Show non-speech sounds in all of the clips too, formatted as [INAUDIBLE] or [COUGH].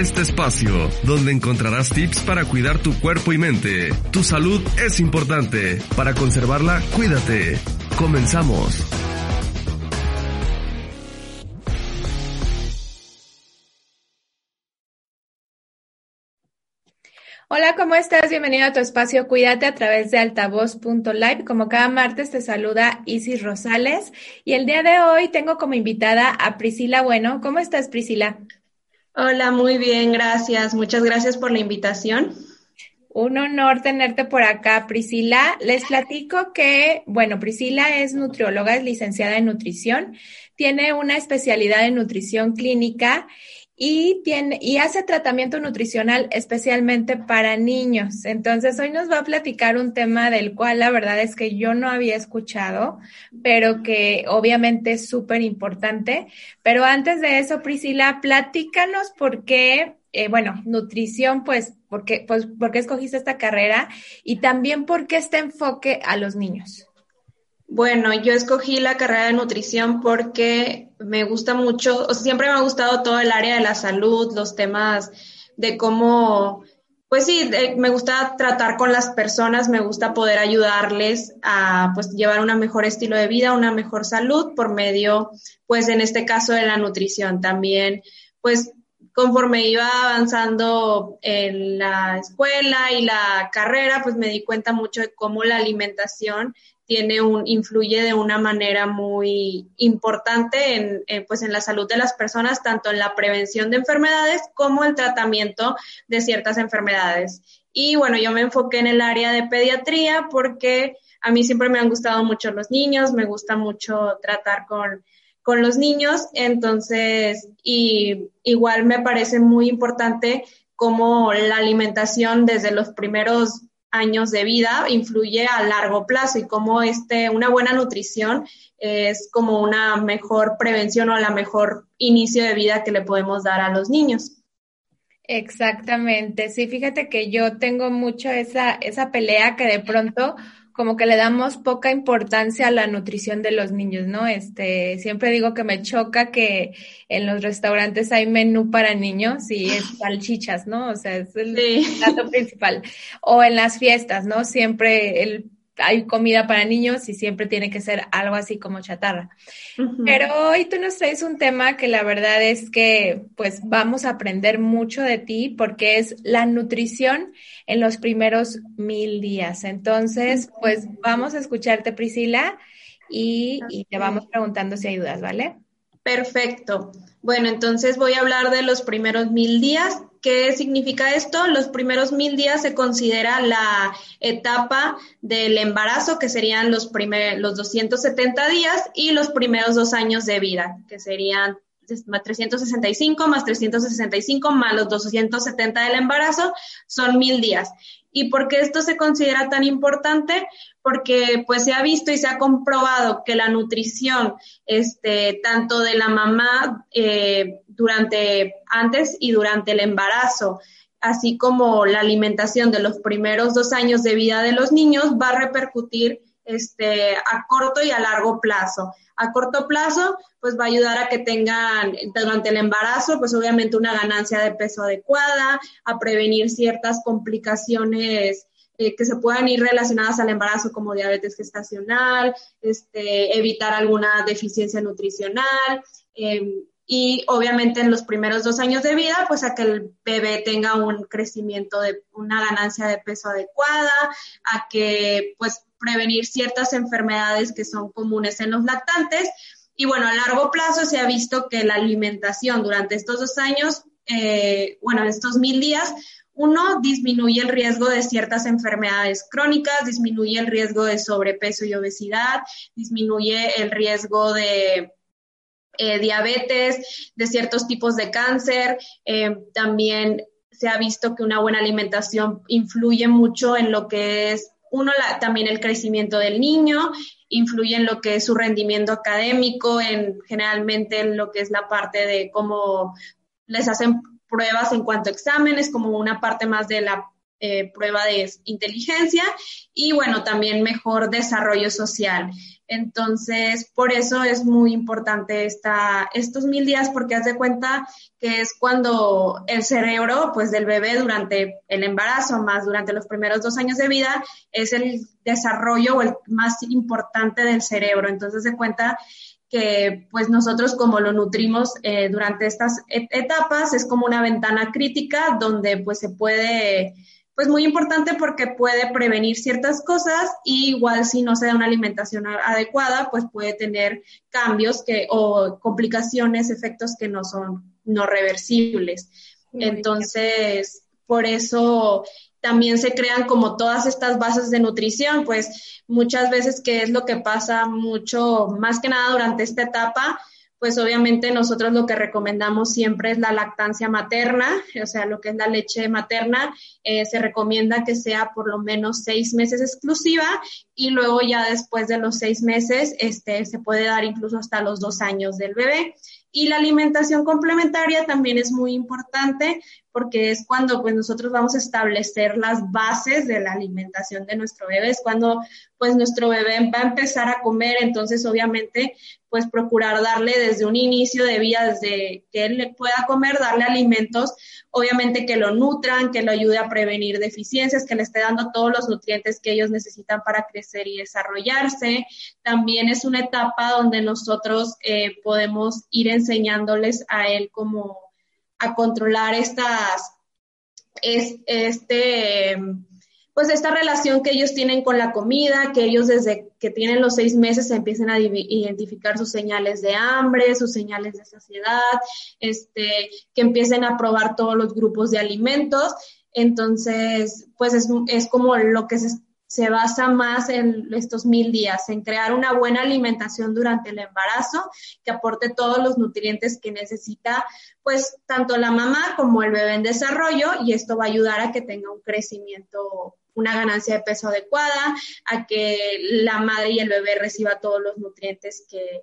Este espacio, donde encontrarás tips para cuidar tu cuerpo y mente. Tu salud es importante. Para conservarla, cuídate. Comenzamos. Hola, ¿cómo estás? Bienvenido a tu espacio Cuídate a través de altavoz.live. Como cada martes te saluda Isis Rosales y el día de hoy tengo como invitada a Priscila Bueno. ¿Cómo estás, Priscila? Hola, muy bien, gracias. Muchas gracias por la invitación. Un honor tenerte por acá, Priscila. Les platico que, bueno, Priscila es nutrióloga, es licenciada en nutrición, tiene una especialidad en nutrición clínica y, tiene, y hace tratamiento nutricional especialmente para niños. Entonces, hoy nos va a platicar un tema del cual la verdad es que yo no había escuchado, pero que obviamente es súper importante. Pero antes de eso, Priscila, platícanos por qué, eh, bueno, nutrición, pues, ¿por qué, pues, ¿por qué escogiste esta carrera? Y también por qué este enfoque a los niños. Bueno, yo escogí la carrera de nutrición porque me gusta mucho, o sea, siempre me ha gustado todo el área de la salud, los temas de cómo, pues sí, me gusta tratar con las personas, me gusta poder ayudarles a pues llevar un mejor estilo de vida, una mejor salud por medio, pues en este caso de la nutrición. También, pues conforme iba avanzando en la escuela y la carrera, pues me di cuenta mucho de cómo la alimentación tiene un, influye de una manera muy importante en, pues en la salud de las personas, tanto en la prevención de enfermedades como el tratamiento de ciertas enfermedades. Y bueno, yo me enfoqué en el área de pediatría porque a mí siempre me han gustado mucho los niños, me gusta mucho tratar con, con los niños, entonces, y igual me parece muy importante cómo la alimentación desde los primeros años de vida influye a largo plazo y cómo este, una buena nutrición es como una mejor prevención o la mejor inicio de vida que le podemos dar a los niños. Exactamente, sí, fíjate que yo tengo mucho esa, esa pelea que de pronto como que le damos poca importancia a la nutrición de los niños, ¿no? Este, siempre digo que me choca que en los restaurantes hay menú para niños y es [LAUGHS] salchichas, ¿no? O sea, es el plato principal. O en las fiestas, ¿no? Siempre el hay comida para niños y siempre tiene que ser algo así como chatarra. Pero hoy tú nos traes un tema que la verdad es que pues vamos a aprender mucho de ti porque es la nutrición en los primeros mil días. Entonces, pues vamos a escucharte Priscila y, y te vamos preguntando si hay dudas, ¿vale? Perfecto. Bueno, entonces voy a hablar de los primeros mil días. ¿Qué significa esto? Los primeros mil días se considera la etapa del embarazo, que serían los, primer, los 270 días, y los primeros dos años de vida, que serían 365 más 365 más los 270 del embarazo, son mil días. ¿Y por qué esto se considera tan importante? Porque pues se ha visto y se ha comprobado que la nutrición, este, tanto de la mamá eh, durante, antes y durante el embarazo, así como la alimentación de los primeros dos años de vida de los niños, va a repercutir este, a corto y a largo plazo. A corto plazo, pues va a ayudar a que tengan durante el embarazo, pues obviamente una ganancia de peso adecuada, a prevenir ciertas complicaciones eh, que se puedan ir relacionadas al embarazo como diabetes gestacional, este, evitar alguna deficiencia nutricional. Em, y obviamente en los primeros dos años de vida, pues a que el bebé tenga un crecimiento de una ganancia de peso adecuada, a que pues prevenir ciertas enfermedades que son comunes en los lactantes. Y bueno, a largo plazo se ha visto que la alimentación durante estos dos años, eh, bueno, estos mil días, uno, disminuye el riesgo de ciertas enfermedades crónicas, disminuye el riesgo de sobrepeso y obesidad, disminuye el riesgo de eh, diabetes, de ciertos tipos de cáncer. Eh, también se ha visto que una buena alimentación influye mucho en lo que es uno, también el crecimiento del niño, influye en lo que es su rendimiento académico, en generalmente en lo que es la parte de cómo les hacen pruebas en cuanto a exámenes, como una parte más de la eh, prueba de inteligencia y bueno, también mejor desarrollo social. Entonces, por eso es muy importante esta, estos mil días, porque haz de cuenta que es cuando el cerebro, pues del bebé durante el embarazo, más durante los primeros dos años de vida, es el desarrollo o el más importante del cerebro. Entonces, de cuenta que pues nosotros como lo nutrimos eh, durante estas etapas es como una ventana crítica donde pues se puede pues muy importante porque puede prevenir ciertas cosas y igual si no se da una alimentación adecuada, pues puede tener cambios que o complicaciones, efectos que no son no reversibles. Entonces, por eso también se crean como todas estas bases de nutrición, pues muchas veces que es lo que pasa mucho, más que nada durante esta etapa, pues obviamente nosotros lo que recomendamos siempre es la lactancia materna, o sea, lo que es la leche materna, eh, se recomienda que sea por lo menos seis meses exclusiva y luego ya después de los seis meses, este, se puede dar incluso hasta los dos años del bebé. Y la alimentación complementaria también es muy importante porque es cuando pues nosotros vamos a establecer las bases de la alimentación de nuestro bebé, es cuando pues nuestro bebé va a empezar a comer, entonces obviamente pues procurar darle desde un inicio de vida, desde que él pueda comer, darle alimentos, obviamente que lo nutran, que lo ayude a prevenir deficiencias, que le esté dando todos los nutrientes que ellos necesitan para crecer y desarrollarse. También es una etapa donde nosotros eh, podemos ir enseñándoles a él como a controlar estas, es, este, pues esta relación que ellos tienen con la comida, que ellos desde que tienen los seis meses empiecen a identificar sus señales de hambre, sus señales de saciedad, este, que empiecen a probar todos los grupos de alimentos. Entonces, pues es, es como lo que se se basa más en estos mil días, en crear una buena alimentación durante el embarazo que aporte todos los nutrientes que necesita, pues tanto la mamá como el bebé en desarrollo y esto va a ayudar a que tenga un crecimiento, una ganancia de peso adecuada, a que la madre y el bebé reciba todos los nutrientes que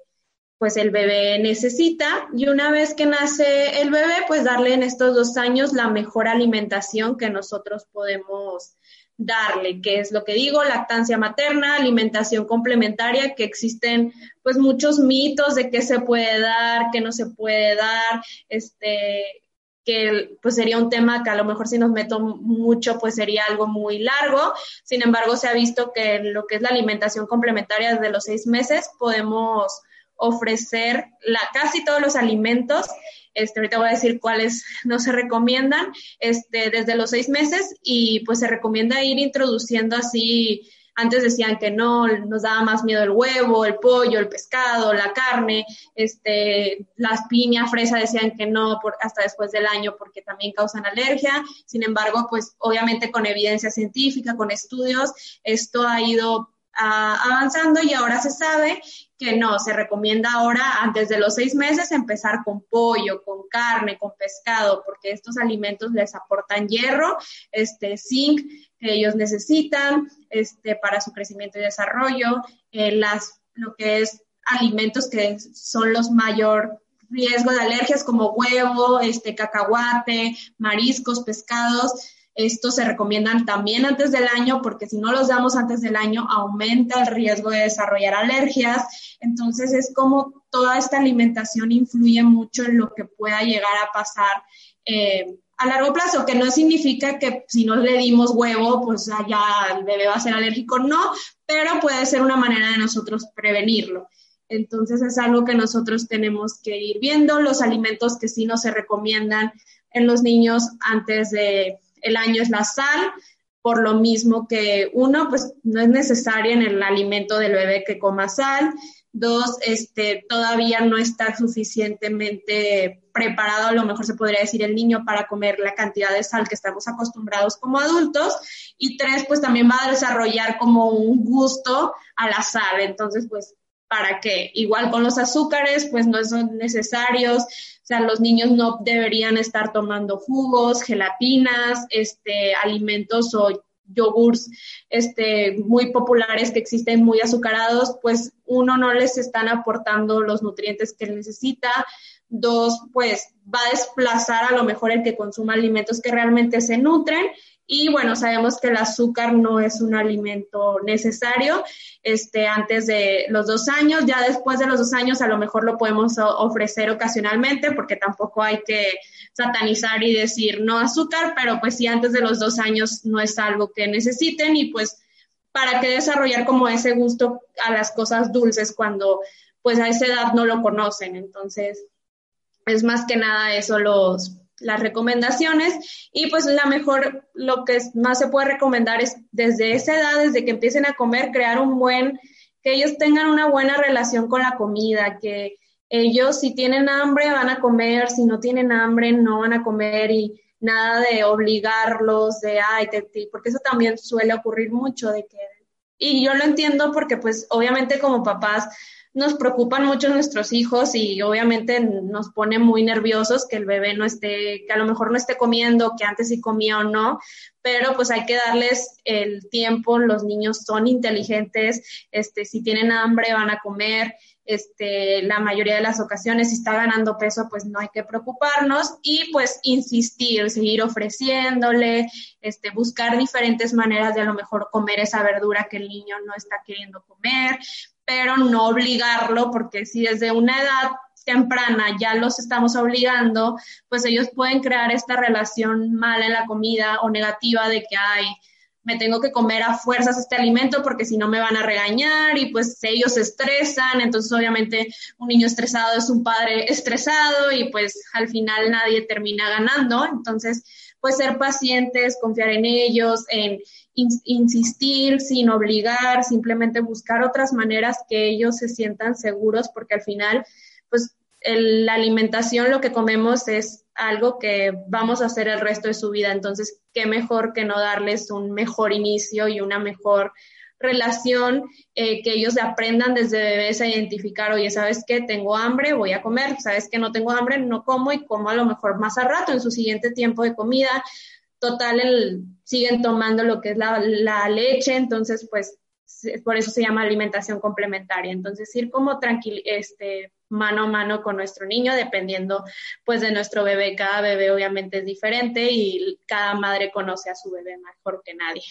pues el bebé necesita. Y una vez que nace el bebé, pues darle en estos dos años la mejor alimentación que nosotros podemos darle, que es lo que digo, lactancia materna, alimentación complementaria, que existen pues muchos mitos de qué se puede dar, qué no se puede dar, este que pues sería un tema que a lo mejor si nos meto mucho pues sería algo muy largo. Sin embargo, se ha visto que lo que es la alimentación complementaria desde los seis meses podemos ofrecer la, casi todos los alimentos este, ahorita voy a decir cuáles [LAUGHS] no se recomiendan, este, desde los seis meses y pues se recomienda ir introduciendo así, antes decían que no, nos daba más miedo el huevo, el pollo, el pescado, la carne, este, las piñas, fresa decían que no hasta después del año porque también causan alergia. Sin embargo, pues obviamente con evidencia científica, con estudios, esto ha ido ah, avanzando y ahora se sabe que no, se recomienda ahora antes de los seis meses empezar con pollo, con carne, con pescado, porque estos alimentos les aportan hierro, este zinc que ellos necesitan este, para su crecimiento y desarrollo, eh, las, lo que es alimentos que son los mayor riesgo de alergias como huevo, este cacahuate, mariscos, pescados, estos se recomiendan también antes del año porque si no los damos antes del año aumenta el riesgo de desarrollar alergias. Entonces es como toda esta alimentación influye mucho en lo que pueda llegar a pasar eh, a largo plazo, que no significa que si no le dimos huevo, pues ya el bebé va a ser alérgico, no, pero puede ser una manera de nosotros prevenirlo. Entonces es algo que nosotros tenemos que ir viendo, los alimentos que sí no se recomiendan en los niños antes de el año es la sal, por lo mismo que uno, pues no es necesaria en el alimento del bebé que coma sal. Dos, este, todavía no está suficientemente preparado, a lo mejor se podría decir el niño para comer la cantidad de sal que estamos acostumbrados como adultos. Y tres, pues también va a desarrollar como un gusto a la sal. Entonces, pues, ¿para qué? Igual con los azúcares, pues no son necesarios o sea, los niños no deberían estar tomando jugos, gelatinas, este, alimentos o yogurts este, muy populares que existen muy azucarados, pues uno no les están aportando los nutrientes que necesita. dos, pues va a desplazar a lo mejor el que consuma alimentos que realmente se nutren y bueno, sabemos que el azúcar no es un alimento necesario este, antes de los dos años. Ya después de los dos años a lo mejor lo podemos ofrecer ocasionalmente porque tampoco hay que satanizar y decir no azúcar, pero pues sí antes de los dos años no es algo que necesiten y pues para qué desarrollar como ese gusto a las cosas dulces cuando pues a esa edad no lo conocen. Entonces, es más que nada eso los las recomendaciones y pues la mejor, lo que más se puede recomendar es desde esa edad, desde que empiecen a comer, crear un buen, que ellos tengan una buena relación con la comida, que ellos si tienen hambre van a comer, si no tienen hambre no van a comer y nada de obligarlos, de, ay, te, porque eso también suele ocurrir mucho, de que, y yo lo entiendo porque pues obviamente como papás nos preocupan mucho nuestros hijos y obviamente nos pone muy nerviosos que el bebé no esté, que a lo mejor no esté comiendo, que antes sí comía o no, pero pues hay que darles el tiempo, los niños son inteligentes, este, si tienen hambre van a comer, este, la mayoría de las ocasiones, si está ganando peso, pues no hay que preocuparnos y pues insistir, seguir ofreciéndole, este, buscar diferentes maneras de a lo mejor comer esa verdura que el niño no está queriendo comer, pero no obligarlo, porque si desde una edad temprana ya los estamos obligando, pues ellos pueden crear esta relación mala en la comida o negativa de que, ay, me tengo que comer a fuerzas este alimento porque si no me van a regañar y pues ellos se estresan, entonces obviamente un niño estresado es un padre estresado y pues al final nadie termina ganando, entonces pues ser pacientes, confiar en ellos, en insistir sin obligar, simplemente buscar otras maneras que ellos se sientan seguros, porque al final, pues la alimentación, lo que comemos es algo que vamos a hacer el resto de su vida. Entonces, qué mejor que no darles un mejor inicio y una mejor relación, eh, que ellos aprendan desde bebés a identificar, oye, ¿sabes qué? Tengo hambre, voy a comer, ¿sabes que no tengo hambre? No como y como a lo mejor más a rato en su siguiente tiempo de comida total el, siguen tomando lo que es la, leche, entonces pues por eso se llama alimentación complementaria. Entonces ir como tranquil, este, mano a mano con nuestro niño, dependiendo pues de nuestro bebé. Cada bebé obviamente es diferente y cada madre conoce a su bebé mejor que nadie.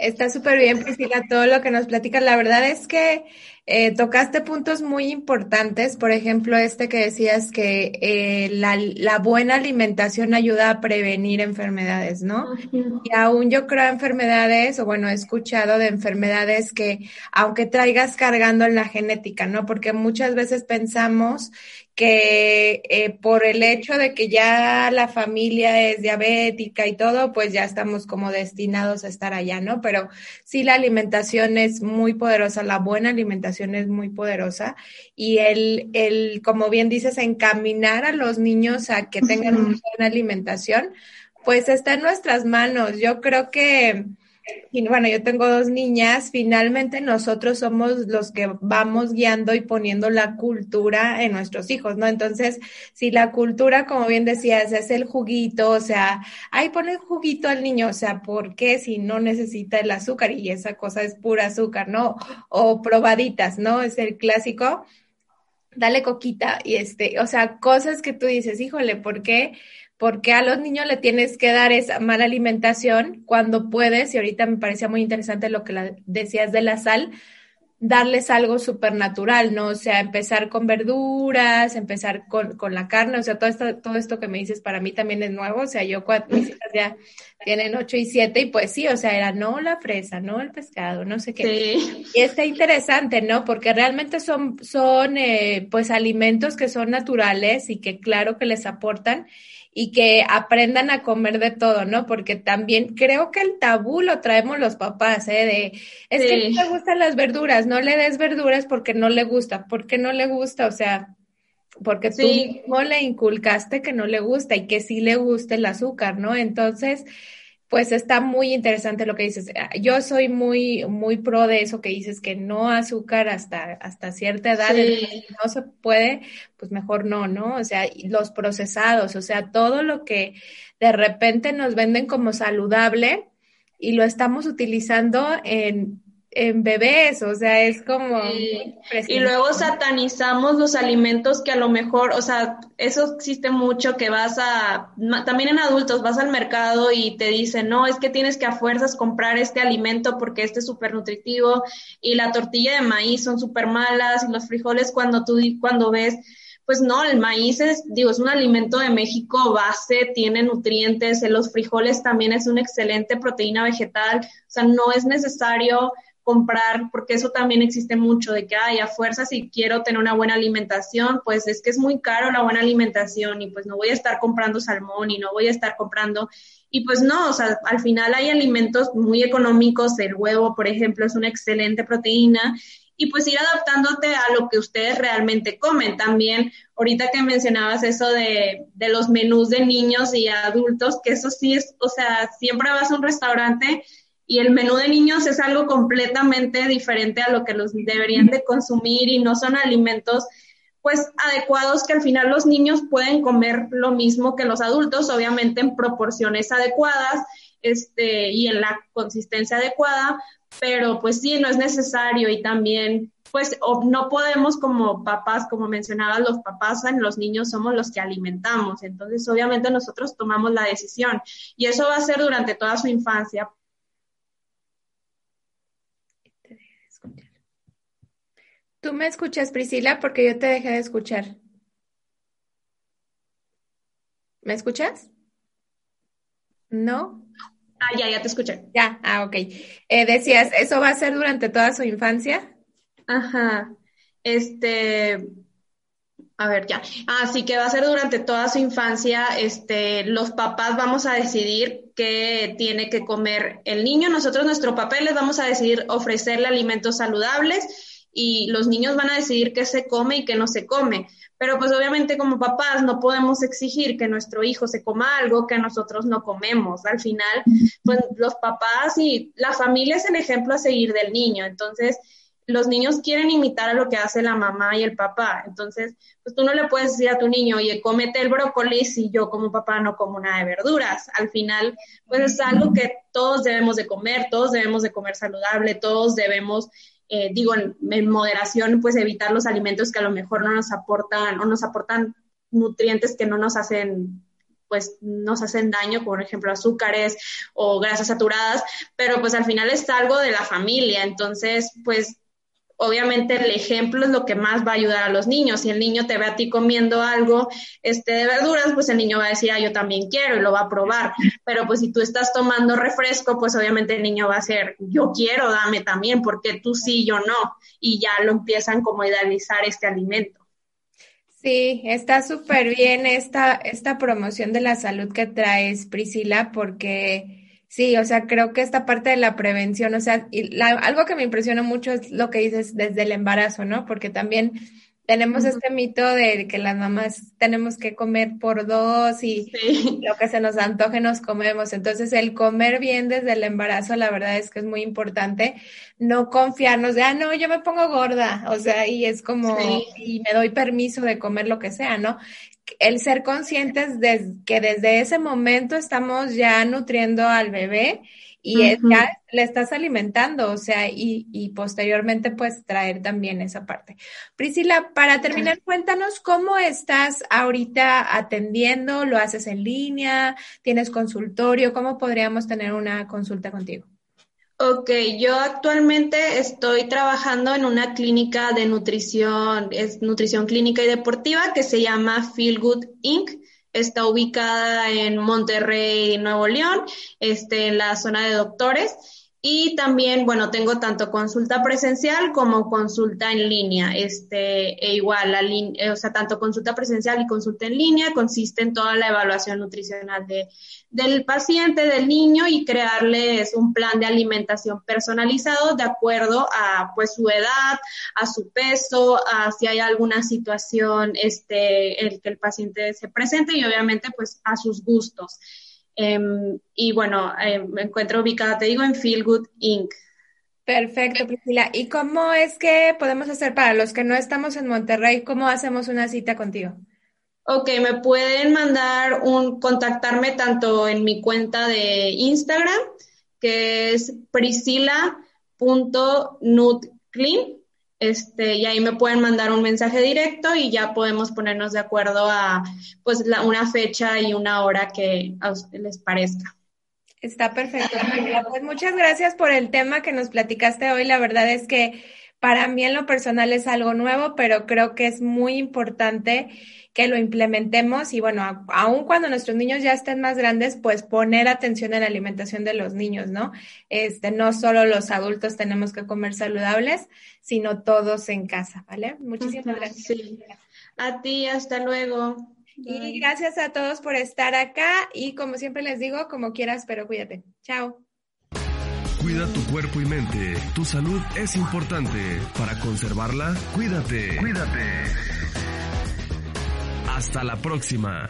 Está súper bien, Priscila, todo lo que nos platicas. La verdad es que eh, tocaste puntos muy importantes. Por ejemplo, este que decías que eh, la, la, buena alimentación ayuda a prevenir enfermedades, ¿no? Y aún yo creo enfermedades, o bueno, he escuchado de enfermedades que, aunque traigas cargando en la genética, ¿no? Porque muchas veces pensamos que eh, por el hecho de que ya la familia es diabética y todo, pues ya estamos como destinados a estar allá, ¿no? Pero sí la alimentación es muy poderosa, la buena alimentación es muy poderosa y el, el como bien dices, encaminar a los niños a que tengan una buena alimentación, pues está en nuestras manos. Yo creo que y bueno, yo tengo dos niñas, finalmente nosotros somos los que vamos guiando y poniendo la cultura en nuestros hijos, ¿no? Entonces, si la cultura, como bien decías, es el juguito, o sea, ahí pone juguito al niño, o sea, ¿por qué si no necesita el azúcar y esa cosa es pura azúcar, ¿no? O probaditas, ¿no? Es el clásico. Dale coquita y este, o sea, cosas que tú dices, híjole, ¿por qué? porque a los niños le tienes que dar esa mala alimentación cuando puedes, y ahorita me parecía muy interesante lo que decías de la sal, darles algo supernatural, ¿no? O sea, empezar con verduras, empezar con, con la carne, o sea, todo esto, todo esto que me dices para mí también es nuevo, o sea, yo cuando mis hijas ya tienen ocho y siete, y pues sí, o sea, era no la fresa, no el pescado, no sé qué. Sí. Y está interesante, ¿no? Porque realmente son, son eh, pues alimentos que son naturales y que claro que les aportan y que aprendan a comer de todo, ¿no? Porque también creo que el tabú lo traemos los papás, ¿eh? De, es que no le gustan las verduras, no le des verduras porque no le gusta, porque no le gusta, o sea, porque tú mismo le inculcaste que no le gusta y que sí le gusta el azúcar, ¿no? Entonces, pues está muy interesante lo que dices. Ah, yo soy muy, muy pro de eso que dices, que no azúcar hasta, hasta cierta edad, no se puede, pues mejor no, ¿no? O sea, los procesados, o sea, todo lo que de repente nos venden como saludable y lo estamos utilizando en en bebés, o sea, es como... y luego satanizamos los alimentos que a lo mejor, o sea, eso existe mucho que vas a, también en adultos, vas al mercado y te dicen, no, es que tienes que a fuerzas comprar este alimento porque este es súper nutritivo y la tortilla de maíz son súper malas y los frijoles cuando tú, cuando ves pues no, el maíz es, digo, es un alimento de México base, tiene nutrientes, los frijoles también es una excelente proteína vegetal, o sea, no es necesario comprar, porque eso también existe mucho, de que, ay, a fuerza si quiero tener una buena alimentación, pues es que es muy caro la buena alimentación y pues no voy a estar comprando salmón y no voy a estar comprando, y pues no, o sea, al final hay alimentos muy económicos, el huevo, por ejemplo, es una excelente proteína y pues ir adaptándote a lo que ustedes realmente comen. También, ahorita que mencionabas eso de, de, los menús de niños y adultos, que eso sí es, o sea, siempre vas a un restaurante y el menú de niños es algo completamente diferente a lo que los deberían de consumir y no son alimentos pues adecuados que al final los niños pueden comer lo mismo que los adultos, obviamente en proporciones adecuadas este, y en la consistencia adecuada, pero pues sí, no es necesario y también pues no podemos como papás, como mencionaba, los papás en los niños somos los que alimentamos, entonces obviamente nosotros tomamos la decisión y eso va a ser durante toda su infancia. ¿Tú me escuchas, Priscila? Porque yo te dejé de escuchar. ¿Me escuchas? ¿No? Ah, ya, ya te escuché. Ya, ah, ok. Eh, decías, ¿eso va a ser durante toda su infancia? Ajá. Este, a ver, ya. Así que va a ser durante toda su infancia. Este, los papás vamos a decidir qué tiene que comer el niño. Nosotros, nuestro papel, les vamos a decidir ofrecerle alimentos saludables y los niños van a decidir qué se come y qué no se come. Pero pues obviamente como papás no podemos exigir que nuestro hijo se coma algo que nosotros no comemos. Al final, pues los papás y la familia es el ejemplo a seguir del niño. Entonces, los niños quieren imitar a lo que hace la mamá y el papá. Entonces, pues tú no le puedes decir a tu niño, oye, cómete el brócoli si yo como papá no como nada de verduras. Al final, pues es algo que todos debemos de comer, todos debemos de comer saludable, todos debemos eh, digo, en, moderación, pues evitar los alimentos que a lo mejor no nos aportan o nos aportan nutrientes que no nos hacen pues nos hacen daño, por ejemplo azúcares o grasas saturadas, pero pues al final es algo de la familia, entonces pues obviamente el ejemplo es lo que más va a ayudar a los niños. Si el niño te ve a ti comiendo algo este, de verduras, pues el niño va a decir, ah, yo también quiero y lo va a probar. Pero pues si tú estás tomando refresco, pues obviamente el niño va a ser, yo quiero, dame también, porque tú sí, yo no. Y ya lo empiezan como a idealizar este alimento. Sí, está súper bien esta, esta promoción de la salud que traes, Priscila, porque Sí, o sea, creo que esta parte de la prevención, o sea, y algo que me impresiona mucho es lo que dices desde el embarazo, ¿no? Porque también tenemos este mito de que las mamás tenemos que comer por dos y lo que se nos antoje nos comemos. Entonces, el comer bien desde el embarazo, la verdad es que es muy importante. No confiarnos de, ah, no, yo me pongo gorda, o sea, y es como, y me doy permiso de comer lo que sea, ¿no? El ser conscientes de que desde ese momento estamos ya nutriendo al bebé y ya le estás alimentando, o sea, y, y, posteriormente pues traer también esa parte. Priscila, para terminar, cuéntanos cómo estás ahorita atendiendo, lo haces en línea, tienes consultorio, cómo podríamos tener una consulta contigo. Ok, yo actualmente estoy trabajando en una clínica de nutrición, es nutrición clínica y deportiva que se llama Feel Good Inc. Está ubicada en Monterrey, Nuevo León, este, en la zona de doctores. Y también, bueno, tengo tanto consulta presencial como consulta en línea. Este, e igual, la o sea, tanto consulta presencial y consulta en línea consiste en toda la evaluación nutricional de, del paciente, del niño y crearles un plan de alimentación personalizado de acuerdo a pues su edad, a su peso, a si hay alguna situación este, el que el paciente se presente y obviamente pues a sus gustos. Em, y bueno, em, me encuentro ubicada, te digo, en Feel Good Inc. Perfecto, Priscila. ¿Y cómo es que podemos hacer para los que no estamos en Monterrey? ¿Cómo hacemos una cita contigo? Ok, me pueden mandar un, contactarme tanto en mi cuenta de Instagram, que es Priscila este, y ahí me pueden mandar un mensaje directo y ya podemos ponernos de acuerdo a pues la, una fecha y una hora que a les parezca. Está perfecto. Pues muchas gracias por el tema que nos platicaste hoy. La verdad es que para mí en lo personal es algo nuevo, pero creo que es muy importante que lo implementemos y bueno, aun cuando nuestros niños ya estén más grandes, pues poner atención en la alimentación de los niños, ¿no? Este, no solo los adultos tenemos que comer saludables, sino todos en casa, ¿vale? Muchísimas gracias. A ti, hasta luego. Y gracias a todos por estar acá y como siempre les digo, como quieras, pero cuídate. Chao. Cuida tu cuerpo y mente. Tu salud es importante. Para conservarla, cuídate. Cuídate. Hasta la próxima.